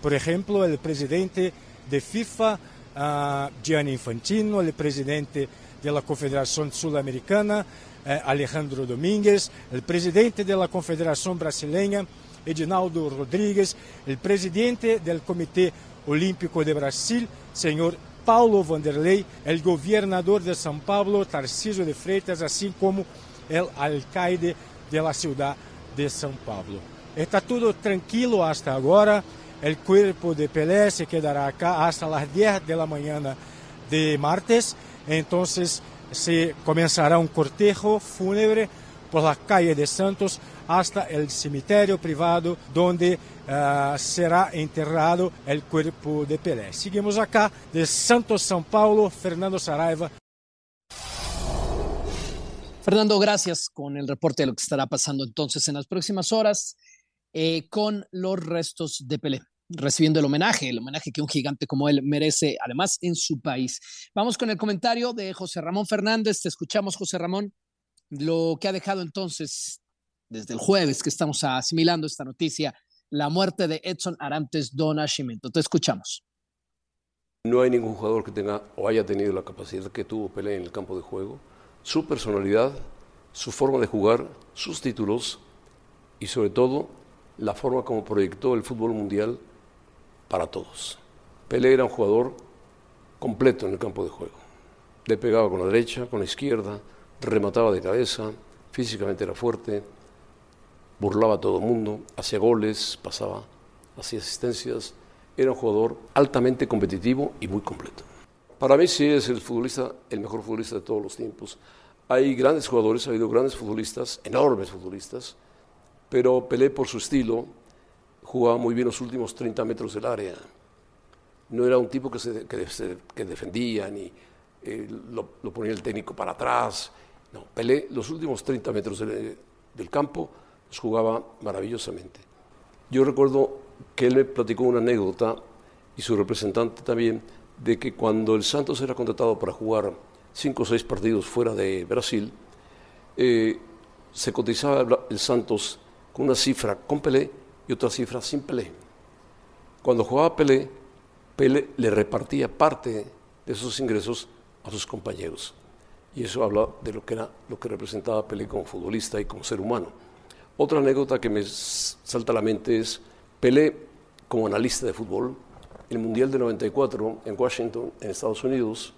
S18: Por ejemplo, el presidente de FIFA, uh, Gianni Infantino, el presidente de la Confederación Sudamericana, uh, Alejandro Domínguez, el presidente de la Confederación Brasileña, Edinaldo Rodríguez, el presidente del Comité Olímpico de Brasil, señor Paulo Vanderlei, el gobernador de São Paulo, Tarcísio de Freitas, así como el alcalde de la ciudad de São Paulo. Está todo tranquilo hasta agora. El cuerpo de Pelé se quedará acá hasta las 10 de la mañana de martes. Entonces se comenzará un cortejo fúnebre por la calle de Santos hasta el cementerio privado donde uh, será enterrado el cuerpo de Pelé. Seguimos acá de Santos, São Paulo, Fernando Saraiva.
S4: Fernando, gracias con el reporte de lo que estará pasando entonces en las próximas horas eh, con los restos de Pelé recibiendo el homenaje, el homenaje que un gigante como él merece, además en su país. Vamos con el comentario de José Ramón Fernández. Te escuchamos, José Ramón, lo que ha dejado entonces desde el jueves que estamos asimilando esta noticia, la muerte de Edson Arantes do Nascimento. Te escuchamos.
S16: No hay ningún jugador que tenga o haya tenido la capacidad que tuvo Pelé en el campo de juego, su personalidad, su forma de jugar, sus títulos y sobre todo la forma como proyectó el fútbol mundial para todos. Pelé era un jugador completo en el campo de juego. Le pegaba con la derecha, con la izquierda, remataba de cabeza, físicamente era fuerte, burlaba a todo el mundo, hacía goles, pasaba, hacía asistencias. Era un jugador altamente competitivo y muy completo. Para mí sí es el futbolista, el mejor futbolista de todos los tiempos. Hay grandes jugadores, ha habido grandes futbolistas, enormes futbolistas, pero Pelé por su estilo, jugaba muy bien los últimos 30 metros del área. No era un tipo que, se, que, defendía ni eh, lo, ponía el técnico para atrás. No, Pelé los últimos 30 metros del, campo los jugaba maravillosamente. Yo recuerdo que él me platicó una anécdota y su representante también de que cuando el Santos era contratado para jugar cinco o seis partidos fuera de Brasil, eh, se cotizaba el Santos una cifra con Pelé y otra cifra sin Pelé. Cuando jugaba Pelé, Pelé le repartía parte de esos ingresos a sus compañeros. Y eso habla de lo que era lo que representaba Pelé como futbolista y como ser humano. Otra anécdota que me salta a la mente es Pelé como analista de fútbol. El Mundial de 94 en Washington, en Estados Unidos,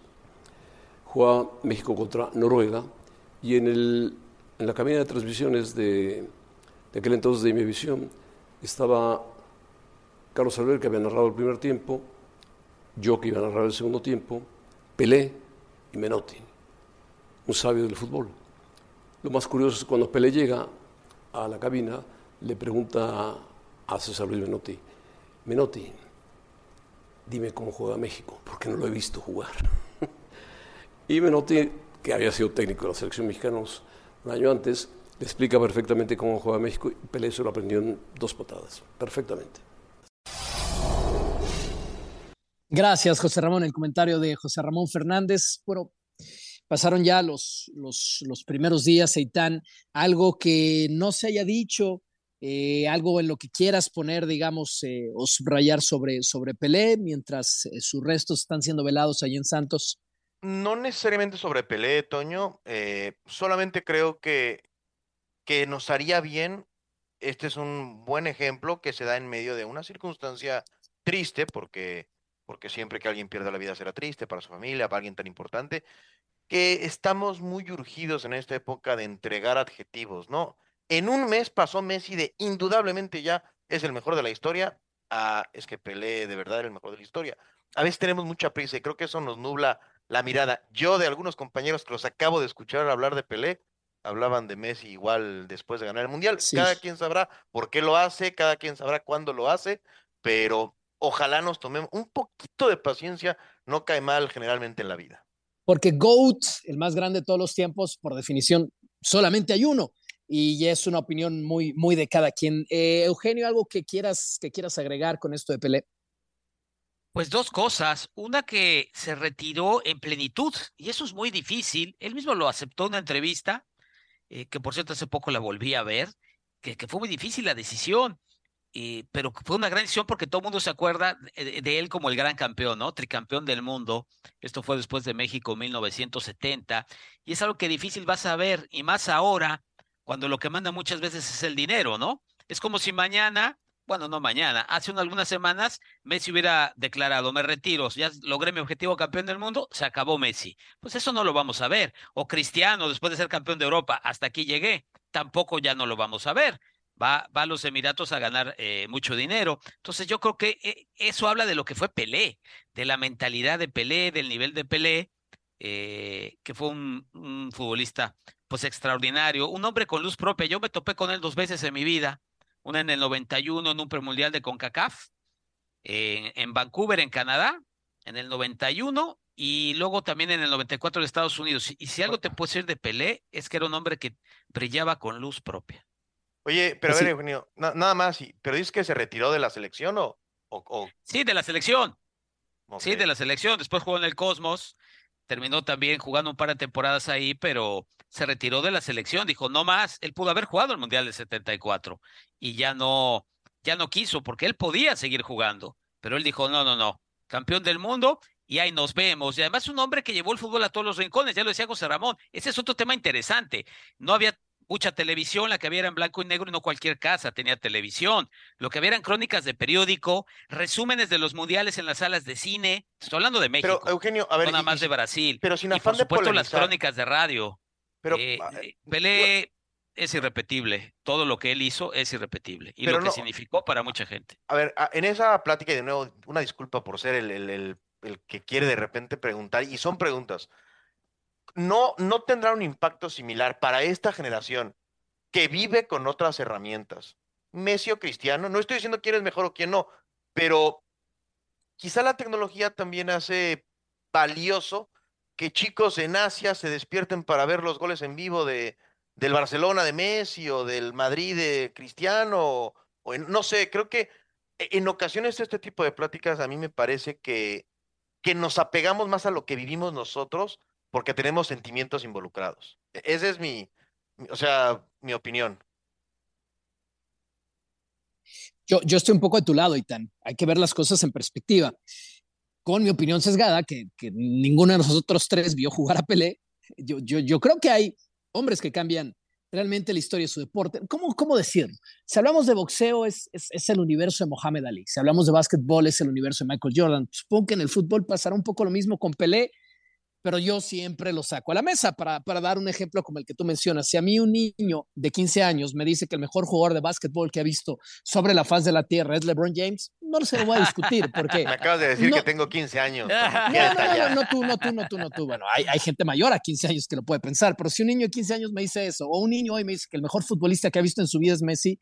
S16: jugaba México contra Noruega y en, el, en la cabina de transmisiones de, de aquel entonces de Imevisión estaba Carlos Alver, que había narrado el primer tiempo, yo que iba a narrar el segundo tiempo, Pelé y Menotti, un sabio del fútbol. Lo más curioso es cuando Pelé llega a la cabina, le pregunta a César Luis Menotti, Menotti, dime cómo juega México, porque no lo he visto jugar. Y Menotti, que había sido técnico de la selección mexicana un año antes, explica perfectamente cómo juega México y Pelé se lo aprendió en dos patadas, perfectamente.
S4: Gracias, José Ramón. El comentario de José Ramón Fernández. Bueno, pasaron ya los, los, los primeros días, Seitán. Algo que no se haya dicho, eh, algo en lo que quieras poner, digamos, eh, o subrayar sobre, sobre Pelé, mientras eh, sus restos están siendo velados allí en Santos.
S5: No necesariamente sobre Pelé, Toño. eh, solamente creo que, que nos haría bien. Este es un buen ejemplo que se da en medio de una circunstancia triste, porque, porque siempre que alguien pierde la vida será triste para su familia, para alguien tan importante, que estamos muy urgidos en esta época de entregar adjetivos, ¿no? En un mes pasó Messi de indudablemente ya es el mejor de la historia a es que Pelé de verdad era el mejor de la historia. A veces tenemos mucha prisa y creo que eso nos nubla la mirada. Yo de algunos compañeros que los acabo de escuchar hablar de Pelé, hablaban de Messi igual después de ganar el Mundial.
S4: Sí.
S5: Cada quien sabrá por qué lo hace, cada quien sabrá cuándo lo hace, pero ojalá nos tomemos un poquito de paciencia, no cae mal generalmente en la vida.
S4: Porque GOAT, el más grande de todos los tiempos, por definición, solamente hay uno. Y ya es una opinión muy, muy de cada quien. Eh, Eugenio, algo que quieras, que quieras agregar con esto de Pelé.
S6: Pues dos cosas. Una que se retiró en plenitud, y eso es muy difícil. Él mismo lo aceptó en una entrevista, eh, que por cierto hace poco la volví a ver, que, fue muy difícil la decisión, eh, pero fue una gran decisión porque todo el mundo se acuerda de, de él como el gran campeón, ¿no? Tricampeón del mundo. Esto fue después de México 1970, y es algo que difícil vas a ver, y más ahora, cuando lo que manda muchas veces es el dinero, ¿no? Es como si mañana bueno, no mañana, hace unas, algunas semanas Messi hubiera declarado, me retiro, ya logré mi objetivo campeón del mundo, se acabó Messi. Pues eso no lo vamos a ver. O Cristiano, después de ser campeón de Europa, hasta aquí llegué, tampoco ya no lo vamos a ver. Va, va a los Emiratos a ganar eh, mucho dinero. Entonces yo creo que eh, eso habla de lo que fue Pelé, de la mentalidad de Pelé, del nivel de Pelé, eh, que fue un, un futbolista pues extraordinario, un hombre con luz propia. Yo me topé con él dos veces en mi vida una en el 91 en un premundial de CONCACAF, eh, en Vancouver, en Canadá, en el 91 y luego también en el 94 de Estados Unidos. Y si algo te puedo decir de Pelé, es que era un hombre que brillaba con luz propia.
S5: Oye, pero a ver, Eugenio, na- nada más, ¿pero dices que se retiró de la selección o...? o, o-
S6: Sí, de la selección. Sí, de la selección. Después jugó en el Cosmos, terminó también jugando un par de temporadas ahí, pero se retiró de la selección. Dijo, no más. Él pudo haber jugado el Mundial del 74 y ya no, ya no quiso porque él podía seguir jugando. Pero él dijo, no, no, no. Campeón del mundo y ahí nos vemos. Y además un hombre que llevó el fútbol a todos los rincones, ya lo decía José Ramón. Ese es otro tema interesante. No había mucha televisión, la que había era en blanco y negro y no cualquier casa tenía televisión. Lo que había eran crónicas de periódico, resúmenes de los mundiales en las salas de cine. Estoy hablando de México.
S5: Pero, Eugenio, a ver,
S6: no nada
S5: y-
S6: más
S5: y
S6: de
S5: si-
S6: Brasil.
S5: pero sin
S6: y
S5: afán
S6: por
S5: de
S6: supuesto las crónicas de radio.
S5: Pero,
S6: Eh,
S5: ah,
S6: eh, Pelé es irrepetible. Todo lo que él hizo es irrepetible. Y lo que
S5: no-
S6: significó para mucha gente.
S5: A ver, en esa plática, y de nuevo, una disculpa por ser el, el- el- el que quiere de repente preguntar, y son preguntas. ¿No, no tendrá un impacto similar para esta generación que vive con otras herramientas? Messi o Cristiano, no estoy diciendo quién es mejor o quién no, pero quizá la tecnología también hace valioso que chicos en Asia se despierten para ver los goles en vivo de, del Barcelona de Messi o del Madrid de Cristiano, o, en- no sé, creo que e- en ocasiones este tipo de pláticas a mí me parece que, que nos apegamos más a lo que vivimos nosotros porque tenemos sentimientos involucrados. E- Esa es mi, o sea, mi opinión.
S4: Yo, yo estoy un poco de tu lado, Itán. Hay que ver las cosas en perspectiva. Con mi opinión sesgada, que, que ninguno de nosotros tres vio jugar a Pelé, yo, yo, yo creo que hay hombres que cambian realmente la historia de su deporte. ¿Cómo, cómo decirlo? Si hablamos de boxeo, es, es, es el universo de Mohamed Ali. Si hablamos de básquetbol, es el universo de Michael Jordan. Supongo que en el fútbol pasará un poco lo mismo con Pelé, pero yo siempre lo saco a la mesa para, para dar un ejemplo como el que tú mencionas. Si a mí un niño de 15 años me dice que el mejor jugador de básquetbol que ha visto sobre la faz de la tierra es LeBron James, no se lo voy a discutir porque...
S5: Me acabas de decir
S4: no-
S5: que tengo 15 años.
S4: No, no, no, no, no, tú, no, tú, no, tú, no, tú. Bueno, hay, hay gente mayor a 15 años que lo puede pensar, pero si un niño de 15 años me dice eso, o un niño hoy me dice que el mejor futbolista que ha visto en su vida es Messi,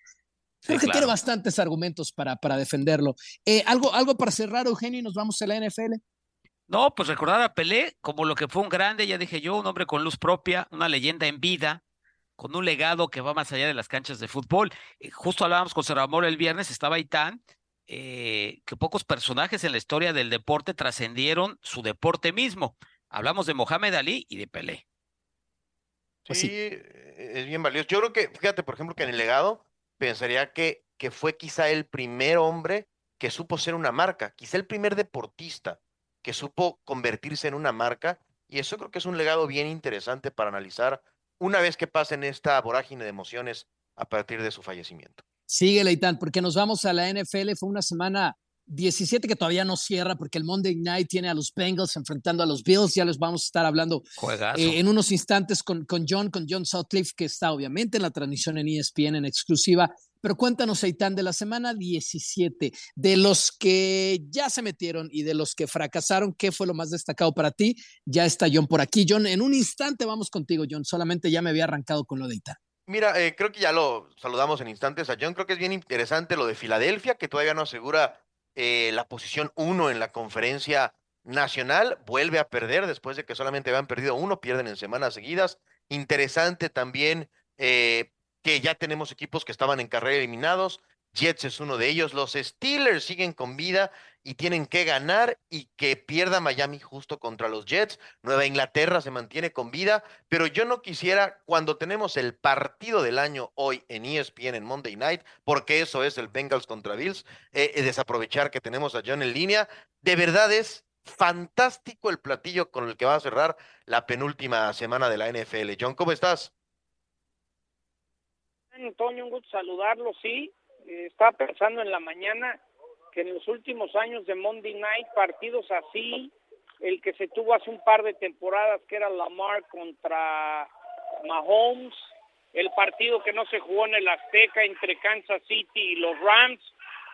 S4: creo que
S6: claro.
S4: tiene bastantes argumentos para, para defenderlo. Eh, algo, algo para cerrar, Eugenio, y nos vamos a la NFL.
S6: No, pues recordar a Pelé como lo que fue un grande, ya dije yo, un hombre con luz propia, una leyenda en vida, con un legado que va más allá de las canchas de fútbol. Eh, justo hablábamos con Amor el viernes, estaba Itán, eh, que pocos personajes en la historia del deporte trascendieron su deporte mismo. Hablamos de Mohamed Ali y de Pelé.
S5: Pues sí, es bien valioso. Yo creo que, fíjate, por ejemplo, que en el legado pensaría que, que fue quizá el primer hombre que supo ser una marca, quizá el primer deportista que supo convertirse en una marca, y eso creo que es un legado bien interesante para analizar una vez que pasen esta vorágine de emociones a partir de su fallecimiento.
S4: Sigue, Leitán, porque nos vamos a la NFL. Fue una semana 17 que todavía no cierra porque el Monday Night tiene a los Bengals enfrentando a los Bills. Ya les vamos a estar hablando eh, en unos instantes con, con John, con John Sutcliffe, que está obviamente en la transmisión en ESPN en exclusiva. Pero cuéntanos, Eitan, de la semana 17, de los que ya se metieron y de los que fracasaron, ¿qué fue lo más destacado para ti? Ya está John por aquí. John, en un instante vamos contigo, John. Solamente ya me había arrancado con lo de Eitan.
S5: Mira, eh, creo que ya lo saludamos en instantes a John. Creo que es bien interesante lo de Filadelfia, que todavía no asegura eh, la posición uno en la conferencia nacional. Vuelve a perder después de que solamente habían perdido uno, pierden en semanas seguidas. Interesante también eh, que ya tenemos equipos que estaban en carrera eliminados. Jets es uno de ellos. Los Steelers siguen con vida y tienen que ganar y que pierda Miami justo contra los Jets. Nueva Inglaterra se mantiene con vida, pero yo no quisiera cuando tenemos el partido del año hoy en ESPN en Monday Night, porque eso es el Bengals contra Bills, eh, eh, desaprovechar que tenemos a John en línea. De verdad es fantástico el platillo con el que va a cerrar la penúltima semana de la NFL. John, ¿cómo estás?
S19: Antonio, un gusto saludarlo, sí. Eh, estaba pensando en la mañana que en los últimos años de Monday Night, partidos así, el que se tuvo hace un par de temporadas, que era Lamar contra Mahomes, el partido que no se jugó en el Azteca entre Kansas City y los Rams.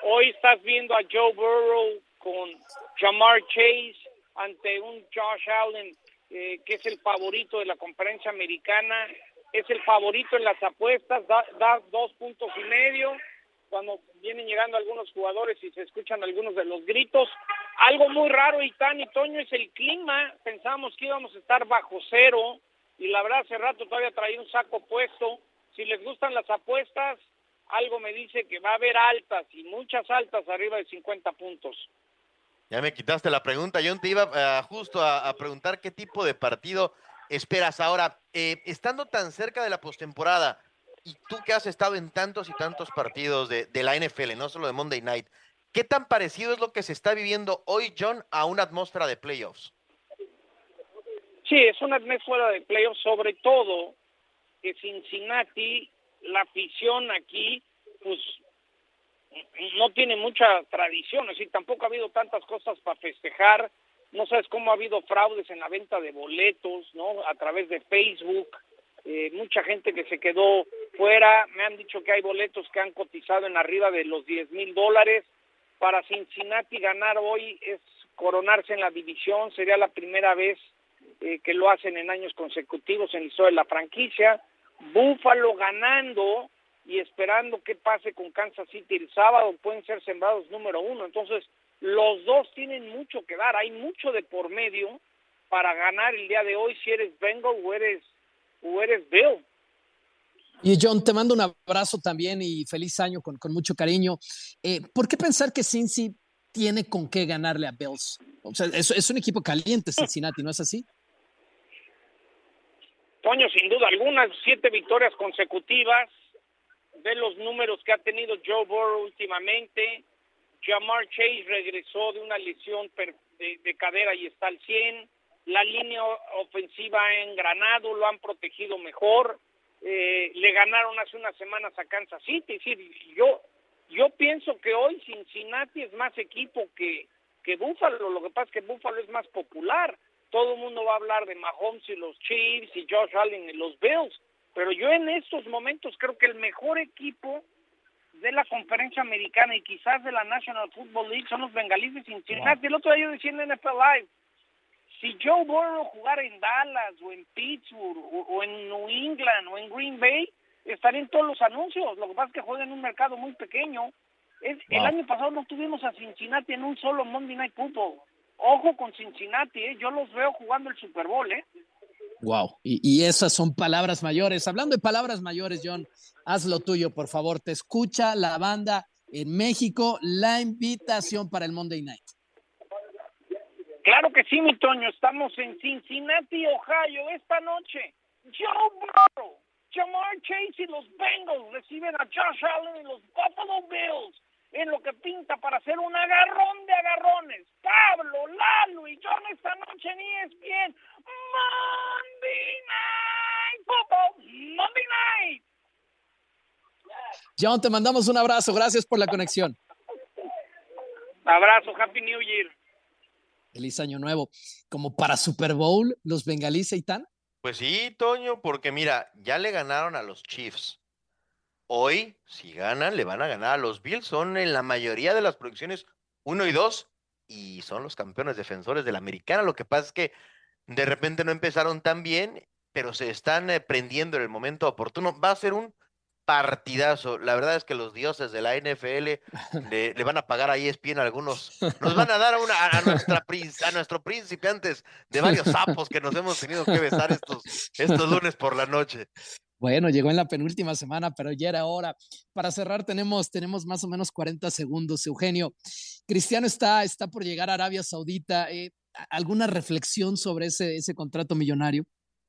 S19: Hoy estás viendo a Joe Burrow con Jamar Chase ante un Josh Allen eh, que es el favorito de la conferencia americana, es el favorito en las apuestas, da, dos puntos y medio cuando vienen llegando algunos jugadores y se escuchan algunos de los gritos. Algo muy raro, Itán y Toño, es el clima. Pensábamos que íbamos a estar bajo cero y la verdad hace rato todavía traía un saco puesto. Si les gustan las apuestas, algo me dice que va a haber altas y muchas altas arriba de 50 puntos.
S5: Ya me quitaste la pregunta. Yo te iba eh, justo a, preguntar qué tipo de partido esperas ahora. Eh, estando tan cerca de la postemporada, y tú que has estado en tantos y tantos partidos de, la NFL, no solo de Monday Night, ¿qué tan parecido es lo que se está viviendo hoy, John, a una atmósfera de playoffs?
S19: Sí, es una atmósfera de playoffs, sobre todo que Cincinnati, la afición aquí, pues no tiene mucha tradición, decir, tampoco ha habido tantas cosas para festejar, no sabes cómo ha habido fraudes en la venta de boletos, ¿no? A través de Facebook, eh, mucha gente que se quedó fuera, me han dicho que hay boletos que han cotizado en arriba de los 10 mil dólares. Para Cincinnati ganar hoy es coronarse en la división, sería la primera vez eh, que lo hacen en años consecutivos en la historia de la franquicia. Búfalo ganando y esperando qué pase con Kansas City el sábado, pueden ser sembrados número uno. Entonces, los dos tienen mucho que dar, hay mucho de por medio para ganar el día de hoy si eres Bengal o eres o eres Bill.
S4: Y John, te mando un abrazo también y feliz año con, mucho cariño. Eh, ¿Por qué pensar que Cincy tiene con qué ganarle a Bills? O sea, es, es un equipo caliente Cincinnati, ¿no es así?
S19: Toño, sin duda alguna, siete victorias consecutivas. Ve los números que ha tenido Joe Burrow últimamente. Jamar Chase regresó de una lesión de, de cadera y está al 100 la línea ofensiva ha engranado, lo han protegido mejor, eh, le ganaron hace unas semanas a Kansas City, yo, yo pienso que hoy Cincinnati es más equipo que, que Buffalo, lo que pasa es que Buffalo es más popular, todo el mundo va a hablar de Mahomes y los Chiefs y Josh Allen y los Bills, pero yo en estos momentos creo que el mejor equipo de la conferencia americana y quizás de la National Football League son los bengalíes de Cincinnati. El otro día yo decía en NFL Live, si Joe Burrow jugara en Dallas o en Pittsburgh o, en New England o en Green Bay, estaría en todos los anuncios. Lo que pasa es que juega en un mercado muy pequeño. Es, El año pasado no tuvimos a Cincinnati en un solo Monday Night Football. ojo con Cincinnati, ¿eh? yo los veo jugando el Super Bowl, ¿eh?
S4: Wow, y, y, esas son palabras mayores. Hablando de palabras mayores, John, haz lo tuyo, por favor. Te escucha la banda en México, la invitación para el Monday Night.
S19: Claro que sí, mi Toño. Estamos en Cincinnati, Ohio, esta noche. Joe Burrow, Jamar Chase y los Bengals reciben a Josh Allen y los Buffalo Bills en lo que pinta para hacer un agarrón de agarrones. Pablo, Lalo y John esta noche en ESPN. Monday Night Football, Monday Night.
S4: John, te mandamos un abrazo. Gracias por la conexión.
S19: Abrazo, Happy New Year.
S4: Feliz año nuevo. Como para Super Bowl, los bengalíes y tan.
S5: Pues sí, Toño, porque mira, ya le ganaron a los Chiefs. Hoy, si ganan, le van a ganar a los Bills. Son en la mayoría de las producciones 1 y 2 y son los campeones defensores de la americana. Lo que pasa es que de repente no empezaron tan bien, pero se están eh, prendiendo en el momento oportuno. Va a ser un partidazo. La verdad es que los dioses de la NFL le, le van a pagar a ESPN algunos. Nos van a dar una, a, nuestra, a nuestro príncipe antes de varios sapos que nos hemos tenido que besar estos, estos lunes por la noche.
S4: Bueno, llegó en la penúltima semana, pero ya era hora. Para cerrar, tenemos, tenemos más o menos 40 segundos. Eugenio, Cristiano está, está por llegar a Arabia Saudita. Eh, ¿Alguna reflexión sobre ese, ese contrato millonario?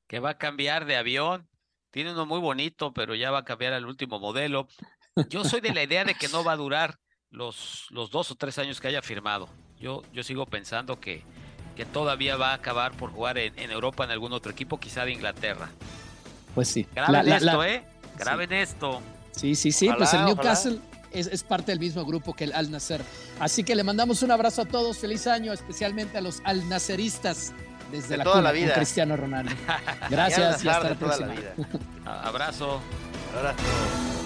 S6: Que va a cambiar de avión. Tiene uno muy bonito, pero ya va a cambiar al último modelo. Yo soy de la idea de que no va a durar los, los dos o tres años que haya firmado. Yo, yo sigo pensando que, que todavía va a acabar por jugar en, en Europa en algún otro equipo, quizá de Inglaterra.
S4: Pues sí.
S6: Graben la, esto, la, ¿eh? Graben
S4: sí.
S6: esto.
S4: Sí, sí, sí. Ojalá, pues el Newcastle es, es, parte del mismo grupo que el Al Nasser. Así que le mandamos un abrazo a todos. Feliz año, especialmente a los Al Nasseristas desde
S5: de
S4: la,
S5: toda
S4: cuna,
S5: la vida.
S4: con Cristiano Ronaldo. Gracias y hasta la próxima.
S6: Abrazo.
S5: Abrazo.